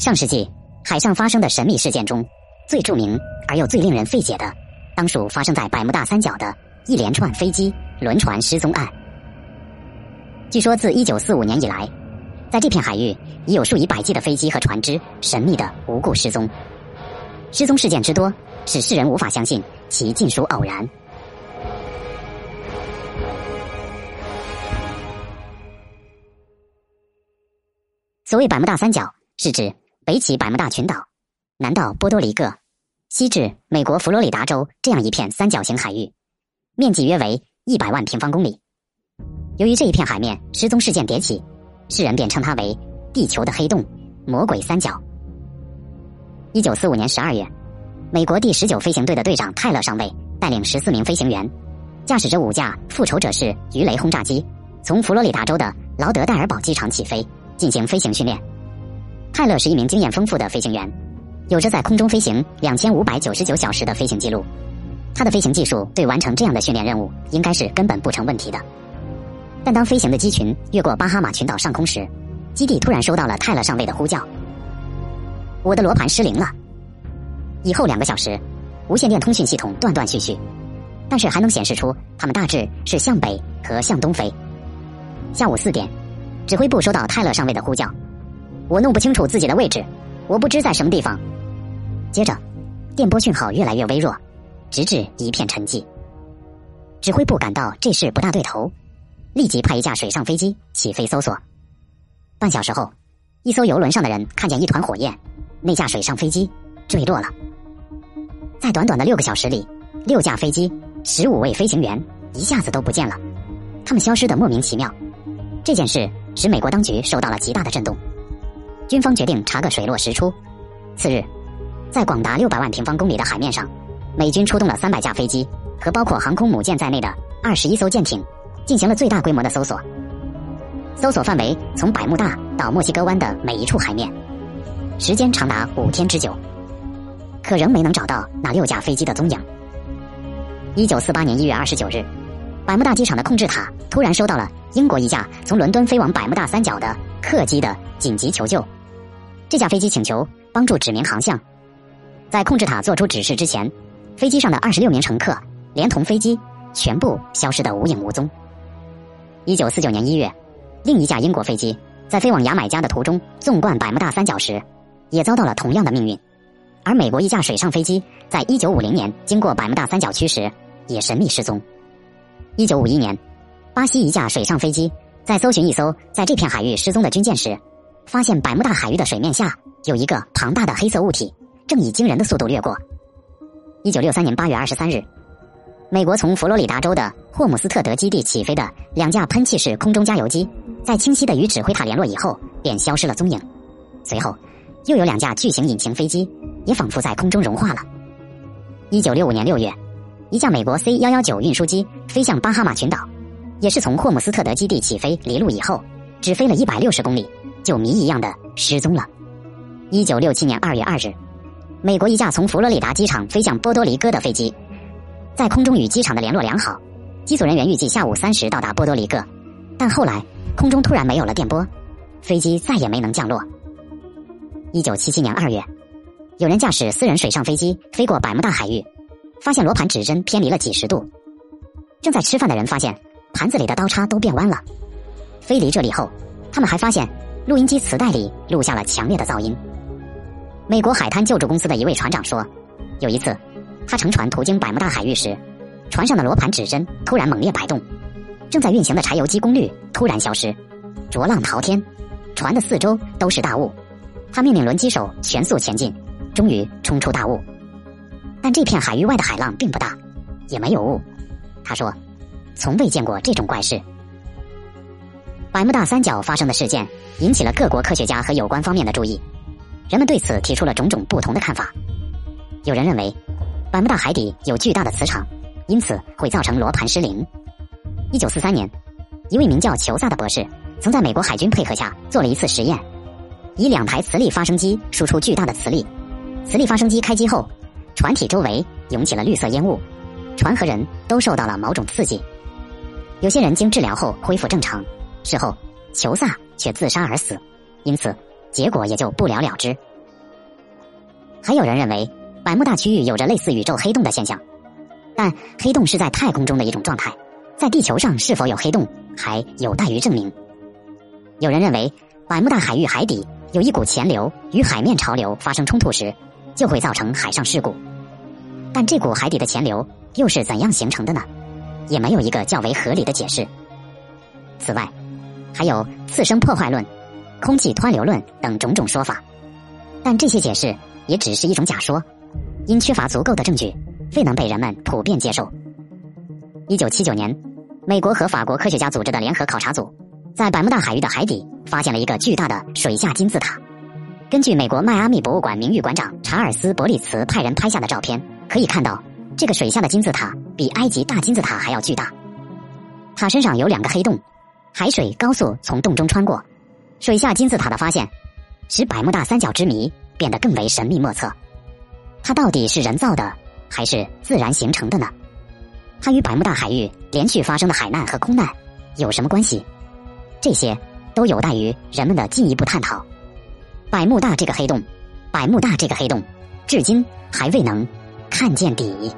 上世纪海上发生的神秘事件中，最著名而又最令人费解的，当属发生在百慕大三角的一连串飞机、轮船失踪案。据说，自一九四五年以来，在这片海域已有数以百计的飞机和船只神秘的无故失踪。失踪事件之多，使世人无法相信其尽属偶然。所谓百慕大三角，是指北起百慕大群岛，南到波多黎各，西至美国佛罗里达州这样一片三角形海域，面积约为一百万平方公里。由于这一片海面失踪事件迭起，世人便称它为“地球的黑洞”“魔鬼三角”。一九四五年十二月，美国第十九飞行队的队长泰勒上尉带领十四名飞行员，驾驶着五架复仇者式鱼雷轰炸机，从佛罗里达州的劳德代尔堡机场起飞，进行飞行训练。泰勒是一名经验丰富的飞行员，有着在空中飞行两千五百九十九小时的飞行记录。他的飞行技术对完成这样的训练任务应该是根本不成问题的。但当飞行的机群越过巴哈马群岛上空时，基地突然收到了泰勒上尉的呼叫：“我的罗盘失灵了。”以后两个小时，无线电通讯系统断断续续，但是还能显示出他们大致是向北和向东飞。下午四点，指挥部收到泰勒上尉的呼叫：“我弄不清楚自己的位置，我不知在什么地方。”接着，电波讯号越来越微弱，直至一片沉寂。指挥部感到这事不大对头。立即派一架水上飞机起飞搜索。半小时后，一艘游轮上的人看见一团火焰，那架水上飞机坠落了。在短短的六个小时里，六架飞机、十五位飞行员一下子都不见了，他们消失的莫名其妙。这件事使美国当局受到了极大的震动，军方决定查个水落石出。次日，在广达六百万平方公里的海面上，美军出动了三百架飞机和包括航空母舰在内的二十一艘舰艇。进行了最大规模的搜索，搜索范围从百慕大到墨西哥湾的每一处海面，时间长达五天之久，可仍没能找到那六架飞机的踪影。一九四八年一月二十九日，百慕大机场的控制塔突然收到了英国一架从伦敦飞往百慕大三角的客机的紧急求救。这架飞机请求帮助指明航向，在控制塔做出指示之前，飞机上的二十六名乘客连同飞机全部消失得无影无踪。一九四九年一月，另一架英国飞机在飞往牙买加的途中纵贯百慕大三角时，也遭到了同样的命运。而美国一架水上飞机在一九五零年经过百慕大三角区时，也神秘失踪。一九五一年，巴西一架水上飞机在搜寻一艘在这片海域失踪的军舰时，发现百慕大海域的水面下有一个庞大的黑色物体，正以惊人的速度掠过。一九六三年八月二十三日。美国从佛罗里达州的霍姆斯特德基地起飞的两架喷气式空中加油机，在清晰的与指挥塔联络以后，便消失了踪影。随后，又有两架巨型引擎飞机也仿佛在空中融化了。一九六五年六月，一架美国 C 幺幺九运输机飞向巴哈马群岛，也是从霍姆斯特德基地起飞离陆以后，只飞了一百六十公里，就谜一样的失踪了。一九六七年二月二日，美国一架从佛罗里达机场飞向波多黎各的飞机。在空中与机场的联络良好，机组人员预计下午三时到达波多黎各，但后来空中突然没有了电波，飞机再也没能降落。一九七七年二月，有人驾驶私人水上飞机飞过百慕大海域，发现罗盘指针偏离了几十度。正在吃饭的人发现盘子里的刀叉都变弯了。飞离这里后，他们还发现录音机磁带里录下了强烈的噪音。美国海滩救助公司的一位船长说，有一次。他乘船途经百慕大海域时，船上的罗盘指针突然猛烈摆动，正在运行的柴油机功率突然消失，浊浪滔天，船的四周都是大雾。他命令轮机手全速前进，终于冲出大雾。但这片海域外的海浪并不大，也没有雾。他说：“从未见过这种怪事。”百慕大三角发生的事件引起了各国科学家和有关方面的注意，人们对此提出了种种不同的看法。有人认为。百慕大海底有巨大的磁场，因此会造成罗盘失灵。一九四三年，一位名叫裘萨的博士曾在美国海军配合下做了一次实验，以两台磁力发生机输出巨大的磁力，磁力发生机开机后，船体周围涌起了绿色烟雾，船和人都受到了某种刺激。有些人经治疗后恢复正常，事后裘萨却自杀而死，因此结果也就不了了之。还有人认为百慕大区域有着类似宇宙黑洞的现象，但黑洞是在太空中的一种状态，在地球上是否有黑洞还有待于证明。有人认为百慕大海域海底有一股潜流，与海面潮流发生冲突时，就会造成海上事故。但这股海底的潜流又是怎样形成的呢？也没有一个较为合理的解释。此外，还有次生破坏论、空气湍流论等种种说法，但这些解释也只是一种假说，因缺乏足够的证据，未能被人们普遍接受。一九七九年，美国和法国科学家组织的联合考察组，在百慕大海域的海底发现了一个巨大的水下金字塔。根据美国迈阿密博物馆名誉馆长查尔斯·伯里茨派人拍下的照片，可以看到这个水下的金字塔比埃及大金字塔还要巨大。塔身上有两个黑洞。海水高速从洞中穿过，水下金字塔的发现，使百慕大三角之谜变得更为神秘莫测。它到底是人造的，还是自然形成的呢？它与百慕大海域连续发生的海难和空难有什么关系？这些都有待于人们的进一步探讨。百慕大这个黑洞，百慕大这个黑洞，至今还未能看见底。